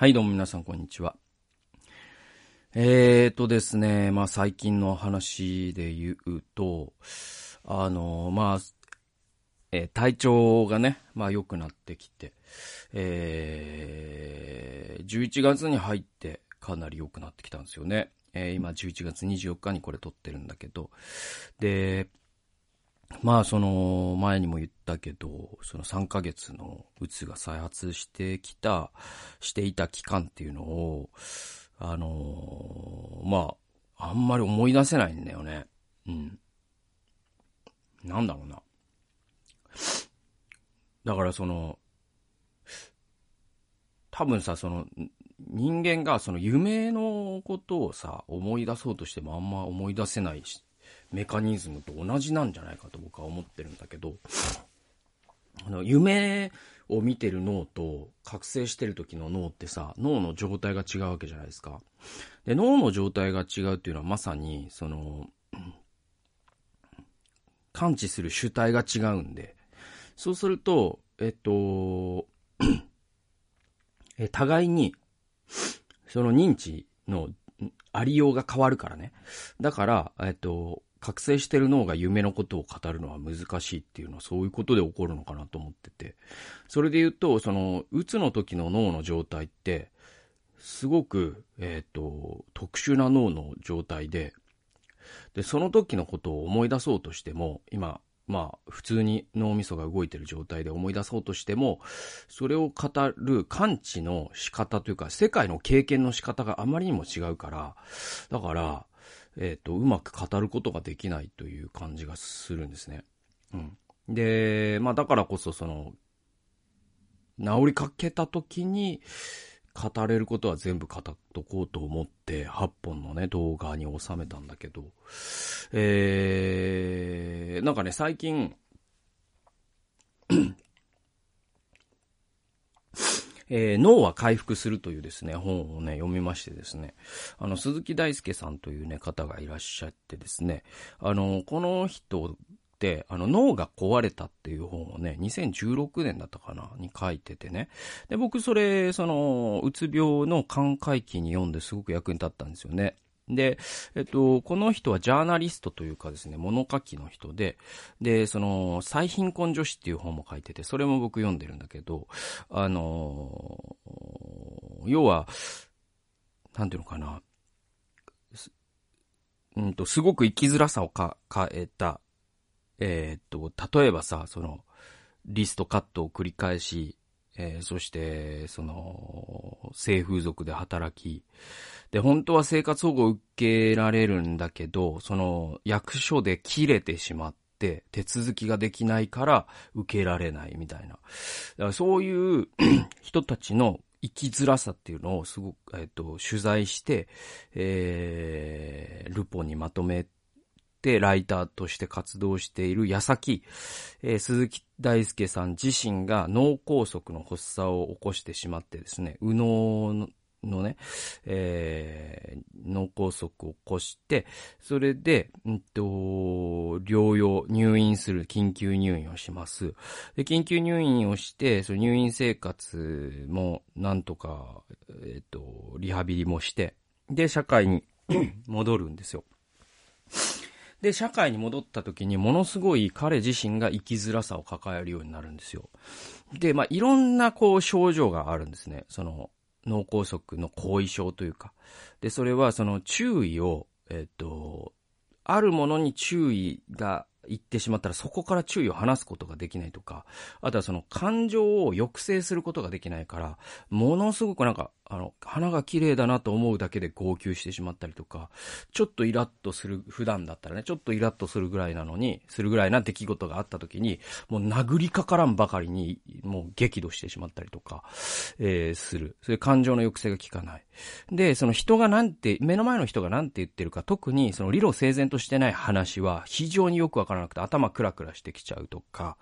はい、どうも皆さん、こんにちは。えーとですね、まあ最近の話で言うと、あの、まあ、えー体調がね、まあ良くなってきて、えー、11月に入ってかなり良くなってきたんですよね。えー今11月24日にこれ撮ってるんだけど、で、まあその前にも言ったけど、その3ヶ月のうつが再発してきた、していた期間っていうのを、あのまあ、あんまり思い出せないんだよね。うん。なんだろうな。だからその、多分さ、その、人間がその夢のことをさ、思い出そうとしてもあんま思い出せないし、メカニズムと同じなんじゃないかと僕は思ってるんだけど、あの、夢を見てる脳と覚醒してる時の脳ってさ、脳の状態が違うわけじゃないですか。で、脳の状態が違うっていうのはまさに、その、感知する主体が違うんで、そうすると、えっと、え互いに、その認知のありようが変わるからね。だから、えっと、覚醒してる脳が夢のことを語るのは難しいっていうのはそういうことで起こるのかなと思ってて。それで言うと、その、うつの時の脳の状態って、すごく、えっと、特殊な脳の状態で、で、その時のことを思い出そうとしても、今、まあ、普通に脳みそが動いてる状態で思い出そうとしても、それを語る感知の仕方というか、世界の経験の仕方があまりにも違うから、だから、えっ、と、うまく語ることができないという感じがするんですね。うん。で、まあだからこそその、治りかけた時に、語れることは全部語っとこうと思って、8本のね、動画に収めたんだけど、えー、なんかね、最近、えー脳は回復するというですね、本をね、読みましてですね、あの、鈴木大輔さんというね、方がいらっしゃってですね、あの、この人って、あの、脳が壊れたっていう本をね、2016年だったかな、に書いててね。で、僕それ、その、うつ病の寛解期に読んですごく役に立ったんですよね。で、えっと、この人はジャーナリストというかですね、物書きの人で、で、その、最貧困女子っていう本も書いてて、それも僕読んでるんだけど、あの要は、なんていうのかな、すうんと、すごく生きづらさをか、変えた、えーっと、例えばさ、その、リストカットを繰り返し、えーそして、その、性風俗で働き、で、本当は生活保護を受けられるんだけど、その、役所で切れてしまって、手続きができないから受けられないみたいな。だからそういう 人たちの生きづらさっていうのをすごく、えっと、取材して、えー、ルポにまとめて、ライターとして活動している矢先、えー鈴木大輔さん自身が脳梗塞の発作を起こしてしまってですね、右脳ののね、えー脳梗塞を起こして、それで、うんと、療養、入院する、緊急入院をします。で、緊急入院をして、その入院生活もなんとか、えっ、と、リハビリもして、で、社会に戻るんですよ。で、社会に戻った時にものすごい彼自身が生きづらさを抱えるようになるんですよ。で、まあ、いろんなこう症状があるんですね。その脳梗塞の後遺症というか。で、それはその注意を、えっ、と、あるものに注意がいってしまったらそこから注意を離すことができないとか、あとはその感情を抑制することができないから、ものすごくなんか、あの、花が綺麗だなと思うだけで号泣してしまったりとか、ちょっとイラッとする、普段だったらね、ちょっとイラッとするぐらいなのに、するぐらいな出来事があった時に、もう殴りかからんばかりに、もう激怒してしまったりとか、えーする。それ感情の抑制が効かない。で、その人がなんて、目の前の人がなんて言ってるか、特にその理路整然としてない話は非常によくわからなくて頭クラクラしてきちゃうとか、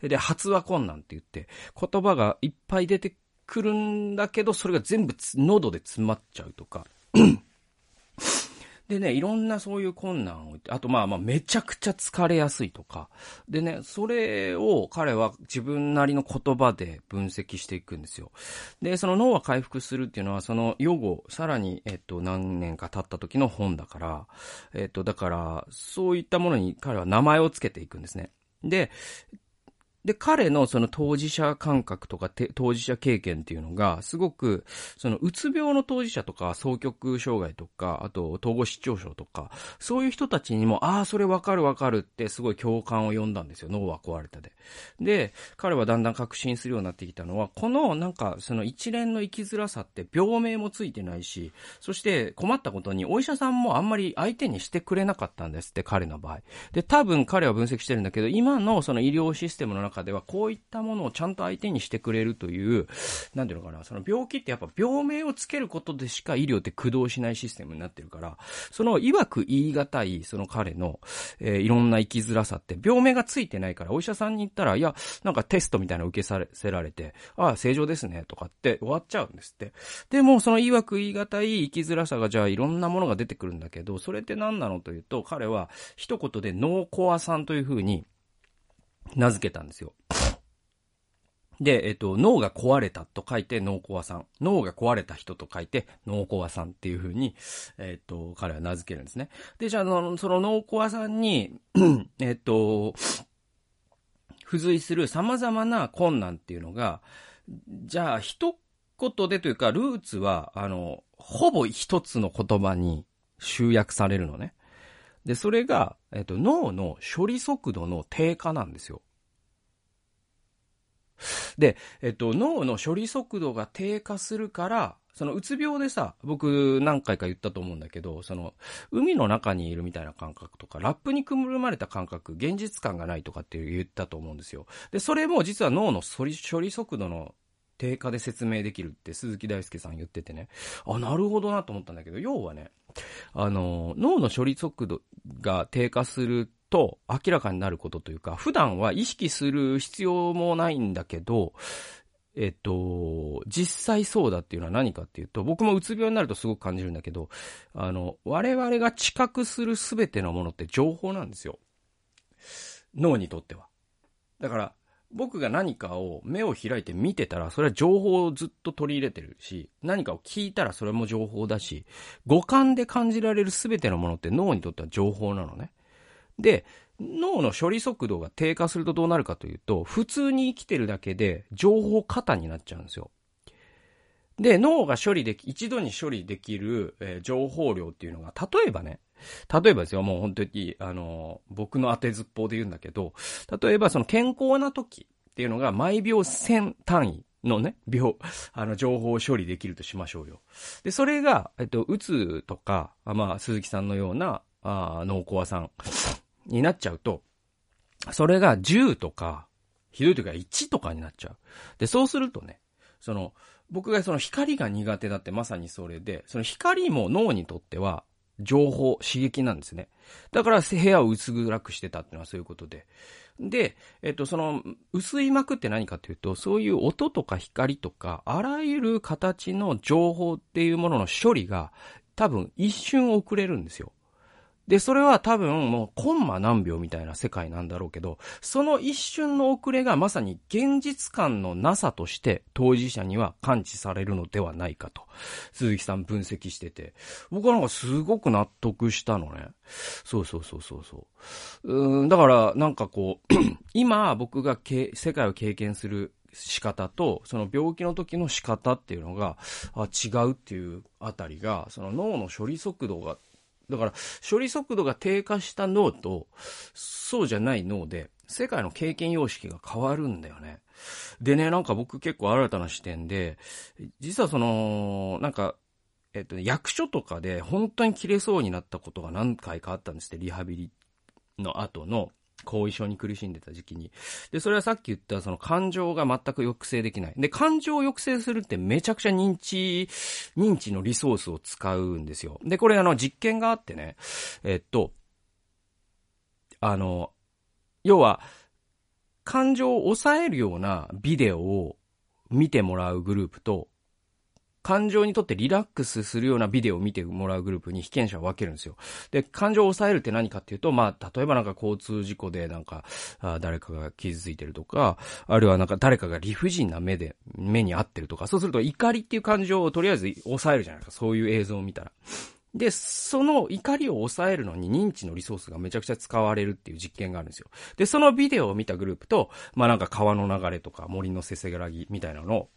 で、発話困難って言って、言葉がいっぱい出てくるんだけど、それが全部喉で詰まっちゃうとか、でね、いろんなそういう困難を、あとまあまあめちゃくちゃ疲れやすいとか。でね、それを彼は自分なりの言葉で分析していくんですよ。で、その脳は回復するっていうのは、その予後、さらに、えっと、何年か経った時の本だから、えっと、だから、そういったものに彼は名前をつけていくんですね。で、で、彼のその当事者感覚とか当事者経験っていうのが、すごく、そのうつ病の当事者とか、双極障害とか、あと統合失調症とか、そういう人たちにも、ああ、それわかるわかるってすごい共感を呼んだんですよ。脳は壊れたで。で、彼はだんだん確信するようになってきたのは、このなんか、その一連の生きづらさって病名もついてないし、そして困ったことにお医者さんもあんまり相手にしてくれなかったんですって、彼の場合。で、多分彼は分析してるんだけど、今のその医療システムの中中ではこういったものをちゃんと相手にしてくれるという、なんていうのかな、その病気ってやっぱ病名をつけることでしか医療って駆動しないシステムになってるから、その曰く言い難い、その彼の、えー、いろんな生きづらさって、病名がついてないから、お医者さんに行ったら、いや、なんかテストみたいなの受けさせられて、ああ、正常ですね、とかって終わっちゃうんですって。でも、その曰く言い難い生きづらさが、じゃあいろんなものが出てくるんだけど、それって何なのというと、彼は一言で脳コアさんというふうに名付けたんですよ。で、えっと、脳が壊れたと書いて脳コアさん。脳が壊れた人と書いて脳コアさんっていう風に、えっと、彼は名付けるんですね。で、じゃあ、その脳コアさんに、えっと、付随する様々な困難っていうのが、じゃあ、一言でというか、ルーツは、あの、ほぼ一つの言葉に集約されるのね。で、それが、えっと、脳の処理速度の低下なんですよ。で、えっと、脳の処理速度が低下するから、そのうつ病でさ、僕何回か言ったと思うんだけど、その、海の中にいるみたいな感覚とか、ラップにくるまれた感覚、現実感がないとかって言ったと思うんですよ。で、それも実は脳の処理処理速度の低下で説明できるって鈴木大輔さん言っててね、あ、なるほどなと思ったんだけど、要はね、あの、脳の処理速度が低下すると明らかになることというか、普段は意識する必要もないんだけど、えっと、実際そうだっていうのは何かっていうと、僕もうつ病になるとすごく感じるんだけど、あの、我々が知覚するすべてのものって情報なんですよ。脳にとっては。だから、僕が何かを目を開いて見てたら、それは情報をずっと取り入れてるし、何かを聞いたらそれも情報だし、五感で感じられるすべてのものって脳にとっては情報なのね。で、脳の処理速度が低下するとどうなるかというと、普通に生きてるだけで情報過多になっちゃうんですよ。で、脳が処理でき、一度に処理できる、えー、情報量っていうのが、例えばね、例えばですよ、もう本当に、あの、僕の当てずっぽうで言うんだけど、例えばその健康な時っていうのが毎秒1000単位のね、秒、あの、情報を処理できるとしましょうよ。で、それが、えっと、うつとか、まあ、鈴木さんのような、あ脳コアさんになっちゃうと、それが10とか、ひどい時は1とかになっちゃう。で、そうするとね、その、僕がその光が苦手だってまさにそれで、その光も脳にとっては情報、刺激なんですね。だから部屋を薄暗くしてたっていうのはそういうことで。で、えっと、その、薄い膜って何かというと、そういう音とか光とか、あらゆる形の情報っていうものの処理が、多分一瞬遅れるんですよ。で、それは多分もうコンマ何秒みたいな世界なんだろうけど、その一瞬の遅れがまさに現実感のなさとして当事者には感知されるのではないかと、鈴木さん分析してて、僕はなんかすごく納得したのね。そうそうそうそうそう。うん、だからなんかこう、今僕が世界を経験する仕方と、その病気の時の仕方っていうのが、あ違うっていうあたりが、その脳の処理速度がだから、処理速度が低下した脳と、そうじゃない脳で、世界の経験様式が変わるんだよね。でね、なんか僕結構新たな視点で、実はその、なんか、えっと、役所とかで本当に切れそうになったことが何回かあったんですって、リハビリの後の後遺症に苦しんでた時期に。で、それはさっき言ったその感情が全く抑制できない。で、感情を抑制するってめちゃくちゃ認知、認知のリソースを使うんですよ。で、これあの実験があってね、えっと、あの、要は、感情を抑えるようなビデオを見てもらうグループと、感情にとってリラックスするようなビデオを見てもらうグループに被験者を分けるんですよ。で、感情を抑えるって何かっていうと、まあ、例えばなんか交通事故でなんか、あ誰かが傷ついてるとか、あるいはなんか誰かが理不尽な目で、目に合ってるとか、そうすると怒りっていう感情をとりあえず抑えるじゃないですか。そういう映像を見たら。で、その怒りを抑えるのに認知のリソースがめちゃくちゃ使われるっていう実験があるんですよ。で、そのビデオを見たグループと、まあなんか川の流れとか森のせせらぎみたいなのを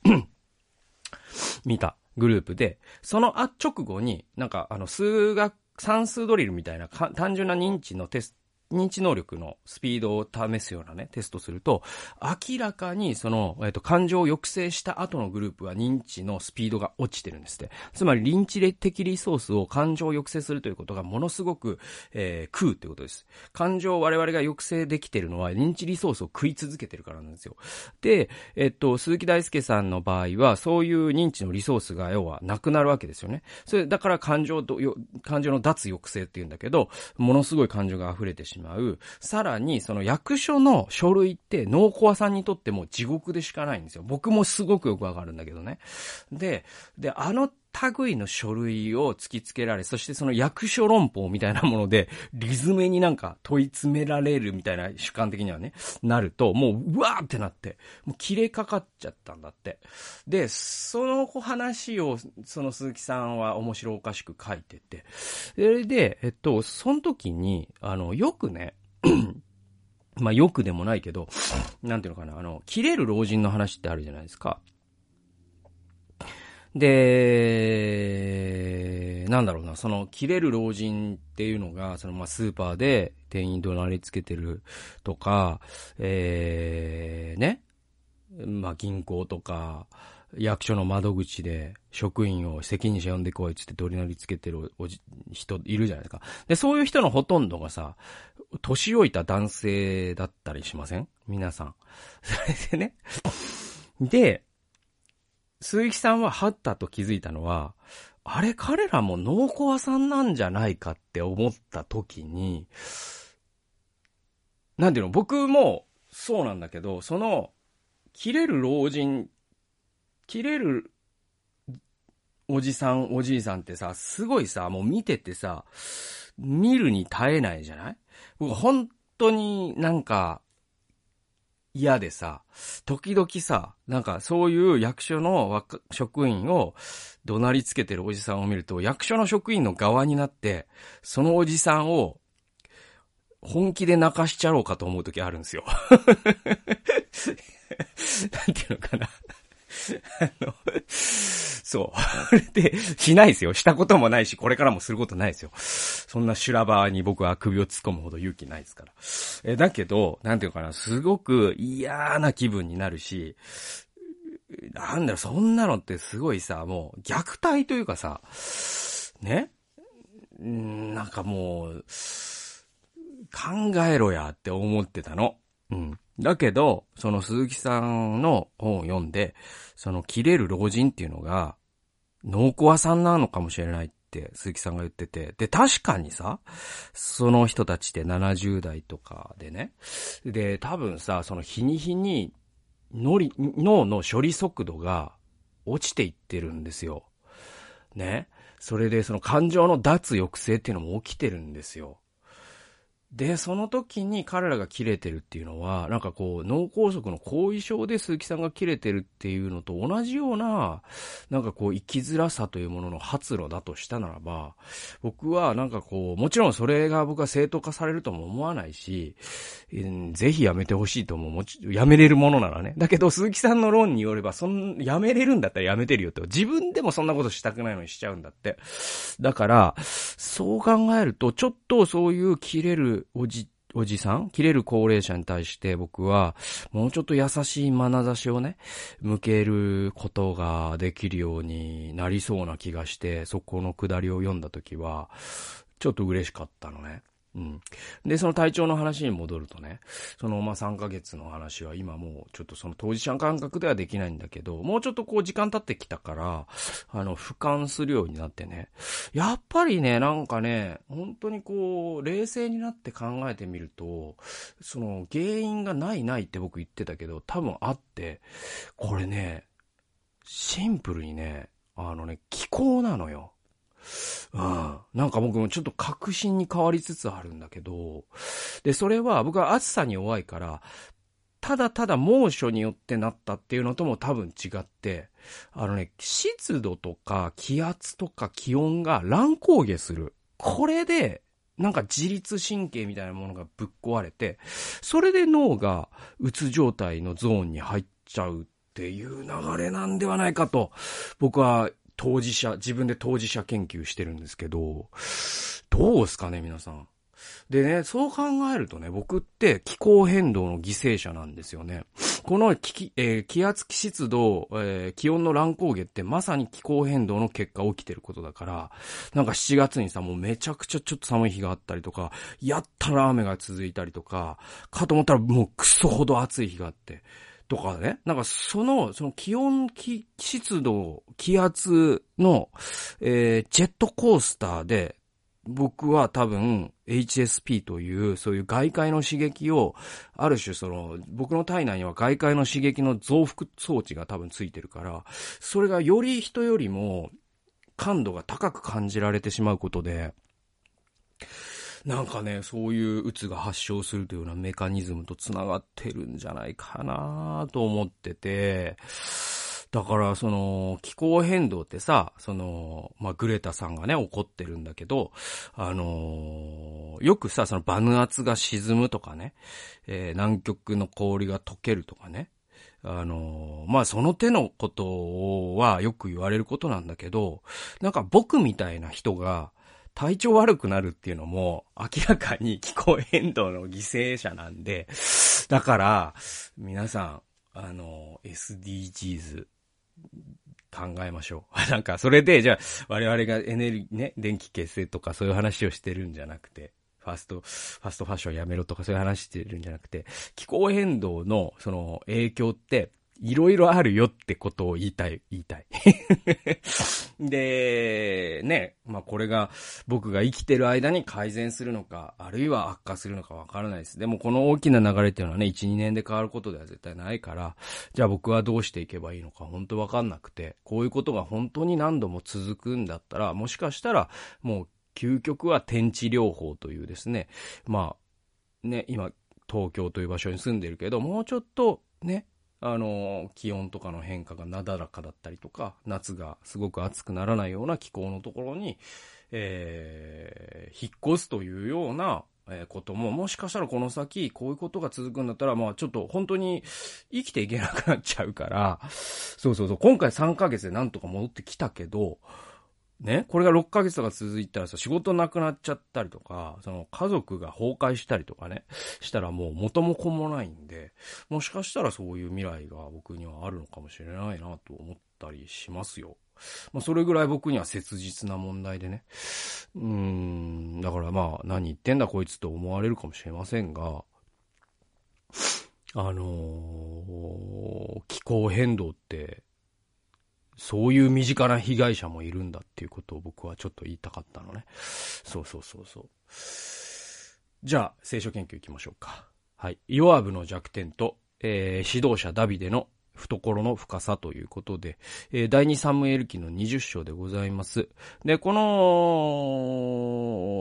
見たグループで、そのあ直後になんかあの数学、算数ドリルみたいな単純な認知のテスト、認知能力のスピードを試すようなね、テストすると、明らかにその、えっ、と、感情を抑制した後のグループは認知のスピードが落ちてるんですって。つまり、臨知的リソースを感情を抑制するということがものすごく、えー、食うということです。感情を我々が抑制できてるのは認知リソースを食い続けてるからなんですよ。で、えっと、鈴木大輔さんの場合は、そういう認知のリソースが要はなくなるわけですよね。それ、だから感情と、感情の脱抑制っていうんだけど、ものすごい感情が溢れてしまう。しまう。さらに、その役所の書類って農コアさんにとっても地獄でしかないんですよ。僕もすごくよくわかるんだけどね。で、で、あの類の書類を突きつけられ、そしてその役所論法みたいなもので、リズメになんか問い詰められるみたいな主観的にはね、なると、もう、うわーってなって、もう切れかかっちゃったんだって。で、その話を、その鈴木さんは面白おかしく書いてて、それで、えっと、その時に、あの、よくね、まあ、よくでもないけど、なんていうのかな、あの、切れる老人の話ってあるじゃないですか。で、なんだろうな、その、切れる老人っていうのが、その、ま、スーパーで店員怒鳴りつけてるとか、えー、ね、まあ、銀行とか、役所の窓口で職員を責任者呼んでこいっつって怒鳴りつけてるおじ、人いるじゃないですか。で、そういう人のほとんどがさ、年老いた男性だったりしません？皆さん。それでね。で、鈴木さんはハッタと気づいたのは、あれ彼らもノーコアさんなんじゃないかって思った時に、なんていうの、僕もそうなんだけど、その、切れる老人、切れるおじさん、おじいさんってさ、すごいさ、もう見ててさ、見るに耐えないじゃない？僕本当になんか、嫌でさ、時々さ、なんかそういう役所の職員を怒鳴りつけてるおじさんを見ると、役所の職員の側になって、そのおじさんを本気で泣かしちゃろうかと思う時あるんですよ。なんていうのかなあの、そう。で、しないですよ。したこともないし、これからもすることないですよ。そんな修羅場に僕は首を突っ込むほど勇気ないですから。え、だけど、なんていうかな、すごく嫌な気分になるし、なんだろ、そんなのってすごいさ、もう、虐待というかさ、ね？んなんかもう、考えろやって思ってたの。うん。だけど、その鈴木さんの本を読んで、その切れる老人っていうのが、濃厚さんなのかもしれないって鈴木さんが言ってて、で、確かにさ、その人たちって70代とかでね、で、多分さ、その日に日に脳の処理速度が落ちていってるんですよ。ね。それでその感情の脱抑制っていうのも起きてるんですよ。で、その時に彼らが切れてるっていうのは、なんかこう、脳梗塞の後遺症で鈴木さんが切れてるっていうのと同じような、なんかこう、生きづらさというものの発露だとしたならば、僕はなんかこう、もちろんそれが僕は正当化されるとも思わないし、えー、ぜひやめてほしいとももち、やめれるものならね。だけど、鈴木さんの論によれば、そん、やめれるんだったらやめてるよって。自分でもそんなことしたくないのにしちゃうんだって。だから、そう考えると、ちょっとそういう切れるおじ、おじさん？切れる高齢者に対して僕は、もうちょっと優しい眼差しをね、向けることができるようになりそうな気がして、そこのくだりを読んだ時は、ちょっと嬉しかったのね。うん。で、その体調の話に戻るとね、その、まあ、3ヶ月の話は今もうちょっとその当事者感覚ではできないんだけど、もうちょっとこう時間経ってきたから、あの、俯瞰するようになってね、やっぱりね、なんかね、本当にこう、冷静になって考えてみると、その原因がないないって僕言ってたけど、多分あって、これね、シンプルにね、あのね、気候なのよ。うん。なんか僕もちょっと確信に変わりつつあるんだけど、で、それは僕は暑さに弱いから、ただただ猛暑によってなったっていうのとも多分違って、あのね、湿度とか気圧とか気温が乱高下する。これで、なんか自律神経みたいなものがぶっ壊れて、それで脳がうつ状態のゾーンに入っちゃうっていう流れなんではないかと、僕は当事者、自分で当事者研究してるんですけど、どうすかね、皆さん。でね、そう考えるとね、僕って気候変動の犠牲者なんですよね。この気,、えー、気圧、気湿度、えー、気温の乱高下ってまさに気候変動の結果起きてることだから、なんか7月にさ、もうめちゃくちゃちょっと寒い日があったりとか、やったら雨が続いたりとか、かと思ったらもうクソほど暑い日があって、とかね。なんかその、その気温、気、湿度、気圧の、えー、ジェットコースターで、僕は多分 HSP というそういう外界の刺激を、ある種その僕の体内には外界の刺激の増幅装置が多分ついてるから、それがより人よりも感度が高く感じられてしまうことで、なんかね、そういううつが発症するというようなメカニズムと繋がってるんじゃないかなと思ってて、だから、その、気候変動ってさ、その、まあ、グレタさんがね、怒ってるんだけど、あのー、よくさ、その、バヌ圧が沈むとかね、えー、南極の氷が溶けるとかね、あのー、まあ、その手のことはよく言われることなんだけど、なんか僕みたいな人が、体調悪くなるっていうのも、明らかに気候変動の犠牲者なんで、だから、皆さん、あの、SDGs、考えましょう。なんか、それで、じゃあ、我々がエネルギーね、電気結成とかそういう話をしてるんじゃなくて、ファスト、ファストファッションやめろとかそういう話してるんじゃなくて、気候変動のその影響って、いろいろあるよってことを言いたい、言いたい。で、ね、まあこれが僕が生きてる間に改善するのか、あるいは悪化するのかわからないです。でもこの大きな流れっていうのはね、1、2年で変わることでは絶対ないから、じゃあ僕はどうしていけばいいのか本当わかんなくて、こういうことが本当に何度も続くんだったら、もしかしたらもう究極は天地療法というですね、まあ、ね、今、東京という場所に住んでるけど、もうちょっとね、あの、気温とかの変化がなだらかだったりとか、夏がすごく暑くならないような気候のところに、えー、引っ越すというような、えことも、もしかしたらこの先、こういうことが続くんだったら、まあちょっと本当に生きていけなくなっちゃうから、そうそうそう、今回3ヶ月でなんとか戻ってきたけど、ね、これが6ヶ月とか続いたらさ、仕事なくなっちゃったりとか、その家族が崩壊したりとかね、したらもう元も子もないんで、もしかしたらそういう未来が僕にはあるのかもしれないなと思ったりしますよ。まあ、それぐらい僕には切実な問題でね。うーん、だからまあ、何言ってんだこいつと思われるかもしれませんが、あのー、気候変動って、そういう身近な被害者もいるんだっていうことを僕はちょっと言いたかったのね。そうそうそうそう。じゃあ、聖書研究行きましょうか。はい。ヨアブの弱点と、えー、指導者ダビデの懐の深さということで、えー、第二サムエル記の20章でございます。で、こ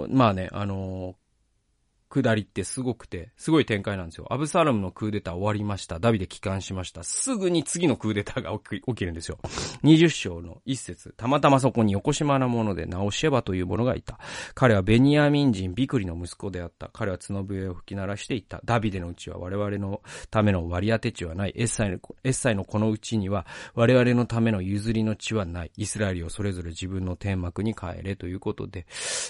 の、まあね、あの下りってすごくて、すごい展開なんですよ。アブサラムのクーデター終わりました。ダビデ帰還しました。すぐに次のクーデターが 起き起きるんですよ。20章の一節。たまたまそこに横島なもので、ナオシェバという者がいた。彼はベニヤミン人ビクリの息子であった。彼は角笛を吹き鳴らしていった。ダビデのうちは我々のための割り当て地はない。エッサイの、エッサイのこのうちには我々のための譲りの地はない。イスラエルをそれぞれ自分の天幕に帰れということで、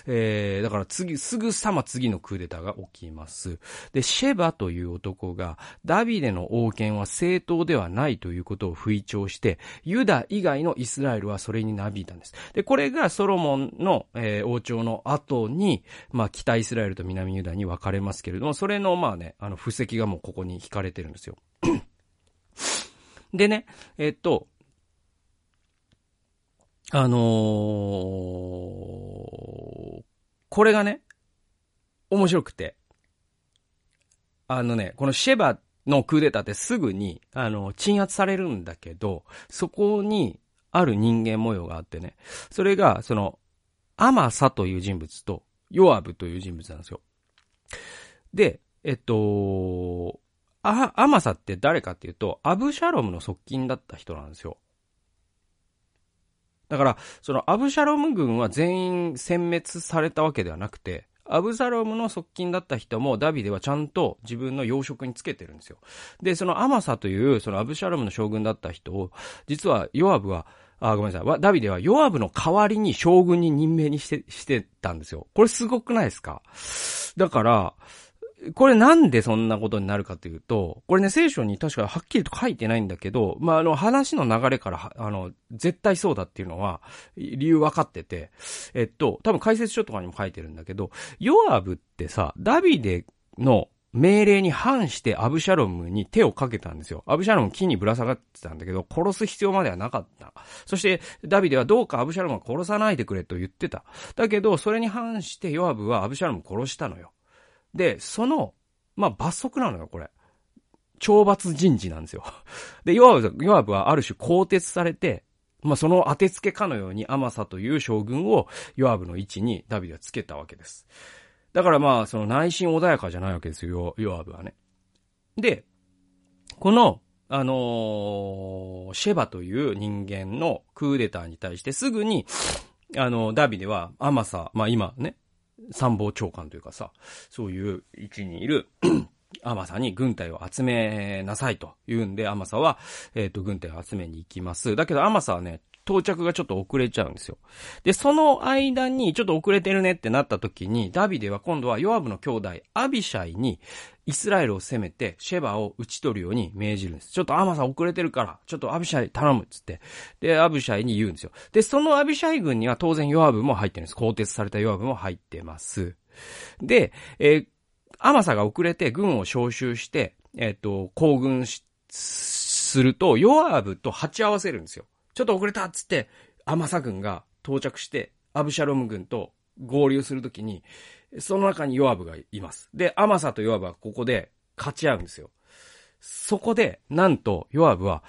えー、だから次、すぐさま次のクーデターが起きます。で、シェバという男が、ダビデの王権は正当ではないということを吹聴して、ユダ以外のイスラエルはそれになびいたんです。で、これがソロモンの、えー、王朝の後に、まあ、北イスラエルと南ユダに分かれますけれども、それの、まあね、あの、布石がもうここに引かれてるんですよ。でね、えっと、あのー、これがね、面白くて。あのね、このシェバのクーデターってすぐに、あの、鎮圧されるんだけど、そこに、ある人間模様があってね。それが、その、アマサという人物と、ヨアブという人物なんですよ。で、えっと、あ、アマサって誰かっていうと、アブシャロムの側近だった人なんですよ。だから、そのアブシャロム軍は全員殲滅されたわけではなくて、アブサロムの側近だった人もダビデはちゃんと自分の養殖につけてるんですよ。で、そのアマサというそのアブシャロムの将軍だった人を、実はヨアブは、あ、ごめんなさい。ダビデはヨアブの代わりに将軍に任命にして、してたんですよ。これすごくないですか？だから、これなんでそんなことになるかというと、これね、聖書に確かはっきりと書いてないんだけど、まあ、あの、話の流れから、あの、絶対そうだっていうのは、理由分かってて、えっと、多分解説書とかにも書いてるんだけど、ヨアブってさ、ダビデの命令に反してアブシャロムに手をかけたんですよ。アブシャロム木にぶら下がってたんだけど、殺す必要まではなかった。そして、ダビデはどうかアブシャロムは殺さないでくれと言ってた。だけど、それに反してヨアブはアブシャロム殺したのよ。で、その、まあ、罰則なのよ、これ。懲罰人事なんですよ。で、ヨアブ、ヨアブはある種更迭されて、まあ、その当てつけかのようにアマサという将軍をヨアブの位置にダビデはつけたわけです。だからまあ、その内心穏やかじゃないわけですよ、ヨアブはね。で、この、あのー、シェバという人間のクーデターに対してすぐに、あの、ダビデはアマサ、まあ今ね、参謀長官というかさ、そういう位置にいる アマサに軍隊を集めなさいと言うんで、アマサは、えっ、ー、と、軍隊を集めに行きます。だけど、アマサはね、到着がちょっと遅れちゃうんですよ。で、その間にちょっと遅れてるねってなった時に、ダビデは今度はヨアブの兄弟、アビシャイに、イスラエルを攻めて、シェバを打ち取るように命じるんです。ちょっとアマサ遅れてるから、ちょっとアビシャイ頼むっつって。で、アビシャイに言うんですよ。で、そのアビシャイ軍には当然ヨアブも入ってるんです。更迭されたヨアブも入ってます。で、えー、アマサが遅れて軍を招集して、えっ、ー、と、行軍しすると、ヨアブと鉢合わせるんですよ。ちょっと遅れたっつって、アマサ軍が到着して、アブシャロム軍と合流するときに、その中にヨアブがいます。で、アマサとヨアブはここで勝ち合うんですよ。そこで、なんと、ヨアブは、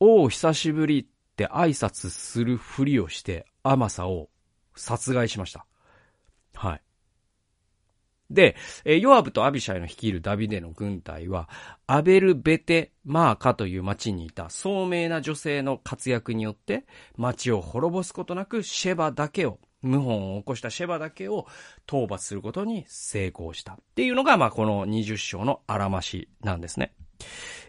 おう、久しぶりって挨拶するふりをして、アマサを殺害しました。はい。で、えヨアブとアビシャイの率いるダビデの軍隊は、アベル・ベテ・マーカという町にいた聡明な女性の活躍によって、町を滅ぼすことなくシェバだけを、謀反を起こしたシェバだけを討伐することに成功した。っていうのが、まあ、この20章のあらましなんですね。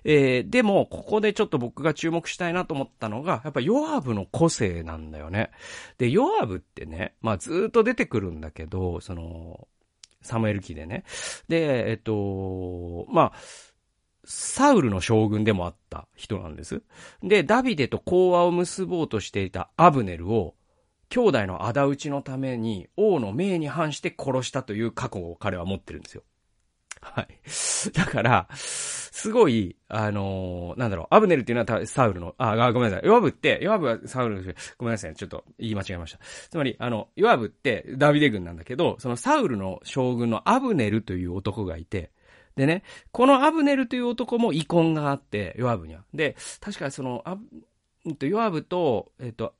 えー、でも、ここでちょっと僕が注目したいなと思ったのが、やっぱヨアブの個性なんだよね。で、ヨアブってね、まあずっと出てくるんだけど、その、サムエル記でね。で、えっと、まあ、サウルの将軍でもあった人なんです。で、ダビデと講和を結ぼうとしていたアブネルを、兄弟の仇討ちのために王の命に反して殺したという過去を彼は持ってるんですよ。はい。だから、すごい、あのー、なんだろう、アブネルっていうのはサウルの、あ、ごめんなさい。ヨアブって、ヨアブはサウルの、ごめんなさい。ちょっと言い間違えました。つまり、あの、ヨアブってダビデ軍なんだけど、そのサウルの将軍のアブネルという男がいて、でね、このアブネルという男も遺恨があって、ヨアブには。で、確かその、アブ、ヨアブと、えっと、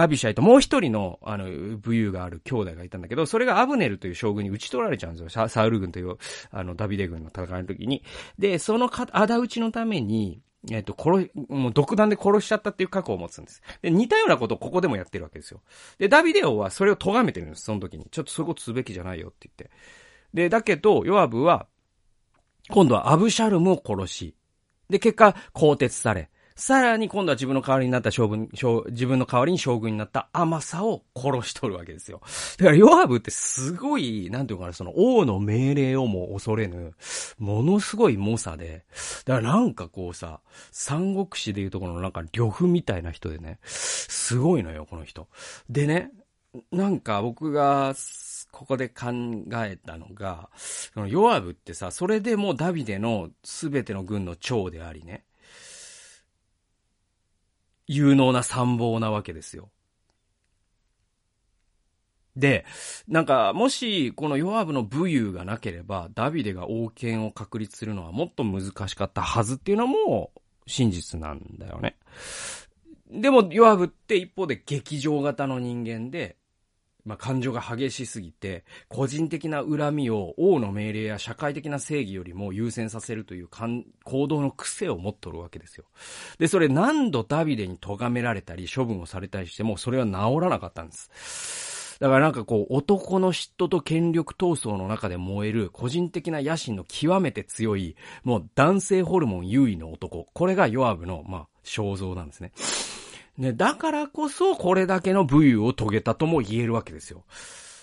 アビシャイともう一人の、あの、武勇がある兄弟がいたんだけど、それがアブネルという将軍に撃ち取られちゃうんですよ。サウル軍という、あの、ダビデ軍の戦いの時に。で、そのか、仇討ちのために、えっ、と、殺、もう独断で殺しちゃったっていう過去を持つんです。で、似たようなことをここでもやってるわけですよ。で、ダビデオはそれを咎めてるんです、その時に。ちょっとそういうことすべきじゃないよって言って。で、だけど、ヨアブは、今度はアブシャルムを殺し、で、結果、更迭され、さらに今度は自分の代わりになった将軍、将自分の代わりに将軍になった甘さを殺しとるわけですよ。だからヨアブってすごい、なんていうかな、その王の命令をも恐れぬ、ものすごい猛者で、だからなんかこうさ、三国志でいうところのなんか呂布みたいな人でね、すごいのよ、この人。でね、なんか僕が、ここで考えたのが、そのヨアブってさ、それでもダビデの全ての軍の長でありね、有能な参謀なわけですよ。で、なんか、もし、このヨアブの武勇がなければ、ダビデが王権を確立するのはもっと難しかったはずっていうのも真実なんだよね。でも、ヨアブって一方で劇場型の人間で、まあ、感情が激しすぎて、個人的な恨みを王の命令や社会的な正義よりも優先させるという行動の癖を持っとるわけですよ。で、それ何度ダビデに咎められたり処分をされたりしても、それは治らなかったんです。だからなんかこう、男の嫉妬と権力闘争の中で燃える個人的な野心の極めて強い、もう男性ホルモン優位の男。これがヨアブの、まあ、肖像なんですね。ね、だからこそこれだけの武勇を遂げたとも言えるわけですよ。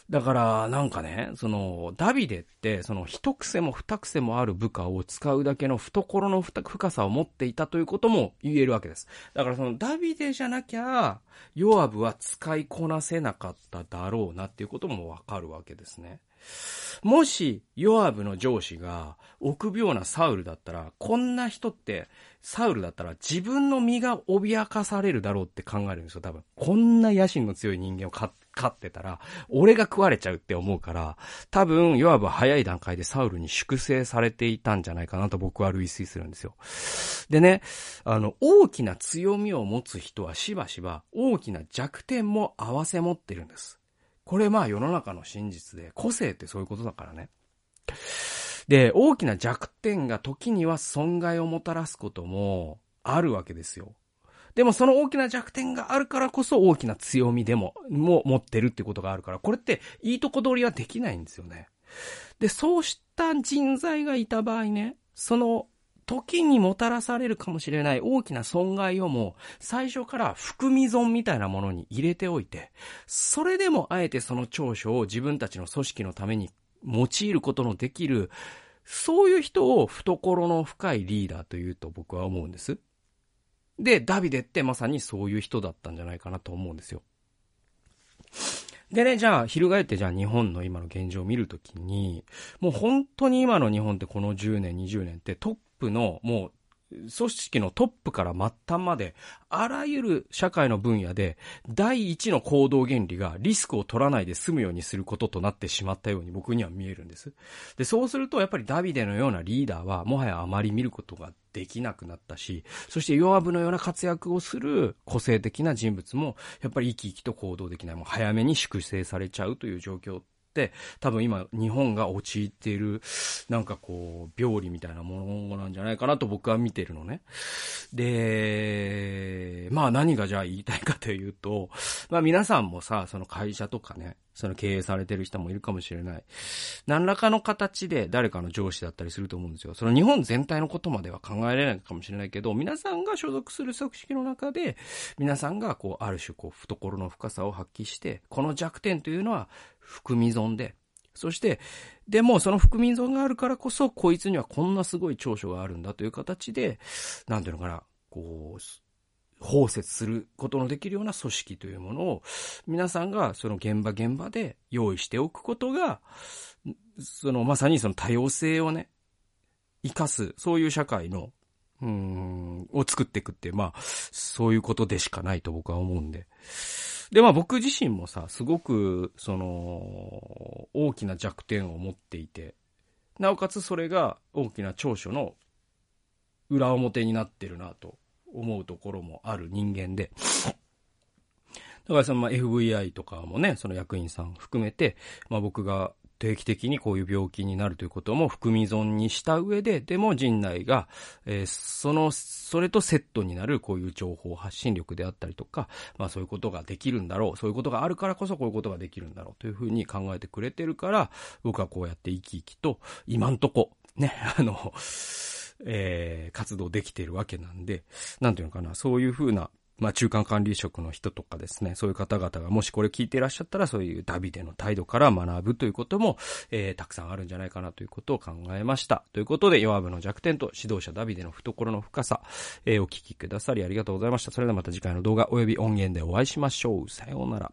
だから、なんかね、その、ダビデって、その、一癖も二癖もある部下を使うだけの懐の深さを持っていたということも言えるわけです。だからその、ダビデじゃなきゃ、ヨアブは使いこなせなかっただろうなっていうこともわかるわけですね。もし、ヨアブの上司が臆病なサウルだったら、こんな人って、サウルだったら自分の身が脅かされるだろうって考えるんですよ、多分。こんな野心の強い人間を飼ってたら、俺が食われちゃうって思うから、多分、ヨアブは早い段階でサウルに粛清されていたんじゃないかなと僕は類推するんですよ。でね、あの、大きな強みを持つ人はしばしば大きな弱点も合わせ持ってるんです。これまあ世の中の真実で、個性ってそういうことだからね。で、大きな弱点が時には損害をもたらすこともあるわけですよ。でもその大きな弱点があるからこそ大きな強みでも、も持ってるってことがあるから、これっていいとこ取りはできないんですよね。で、そうした人材がいた場合ね、その時にもたらされるかもしれない大きな損害をも最初から含み損みたいなものに入れておいて、それでもあえてその長所を自分たちの組織のために用いることのできる、そういう人を懐の深いリーダーというと僕は思うんです。で、ダビデってまさにそういう人だったんじゃないかなと思うんですよ。でね、じゃあ、翻ってじゃあ日本の今の現状を見るときに、もう本当に今の日本ってこの10年、20年ってトップのもう組織のトップから末端まで、あらゆる社会の分野で、第一の行動原理がリスクを取らないで済むようにすることとなってしまったように僕には見えるんです。で、そうするとやっぱりダビデのようなリーダーは、もはやあまり見ることができなくなったし、そしてヨアブのような活躍をする個性的な人物も、やっぱり生き生きと行動できない。もう早めに粛清されちゃうという状況、多分今日本が陥っている、なんかこう、病理みたいなものなんじゃないかなと僕は見てるのね。で、まあ何がじゃあ言いたかというと、まあ皆さんもさ、その会社とかね、その経営されてる人もいるかもしれない。何らかの形で誰かの上司だったりすると思うんですよ。その日本全体のことまでは考えられないかもしれないけど、皆さんが所属する組織の中で、皆さんがこう、ある種こう、懐の深さを発揮して、この弱点というのは含み損で、そして、でもその含み損があるからこそ、こいつにはこんなすごい長所があるんだという形で、なんていうのかな、こう、包摂することのできるような組織というものを、皆さんがその現場現場で用意しておくことが、そのまさにその多様性をね、生かす、そういう社会の、うん、を作っていくって、まあ、そういうことでしかないと僕は思うんで。で、まあ僕自身もさ、すごく、その、大きな弱点を持っていて、なおかつそれが大きな長所の裏表になってるなと思うところもある人間で、だからそのま FVI とかもね、その役員さん含めて、まあ僕が定期的にこういう病気になるということも含み損にした上で、でも陣内が、えー、その、それとセットになるこういう情報発信力であったりとか、まあそういうことができるんだろう、そういうことがあるからこそこういうことができるんだろうというふうに考えてくれてるから、僕はこうやって生き生きと、今んとこ、ね、あの、えー、活動できているわけなんで、なんていうのかな、そういうふうな、まあ中間管理職の人とかですね、そういう方々がもしこれ聞いていらっしゃったら、そういうダビデの態度から学ぶということも、えー、たくさんあるんじゃないかなということを考えました。ということで、ヨアブの弱点と指導者ダビデの懐の深さ、えー、お聞きくださりありがとうございました。それではまた次回の動画及び音源でお会いしましょう。さようなら。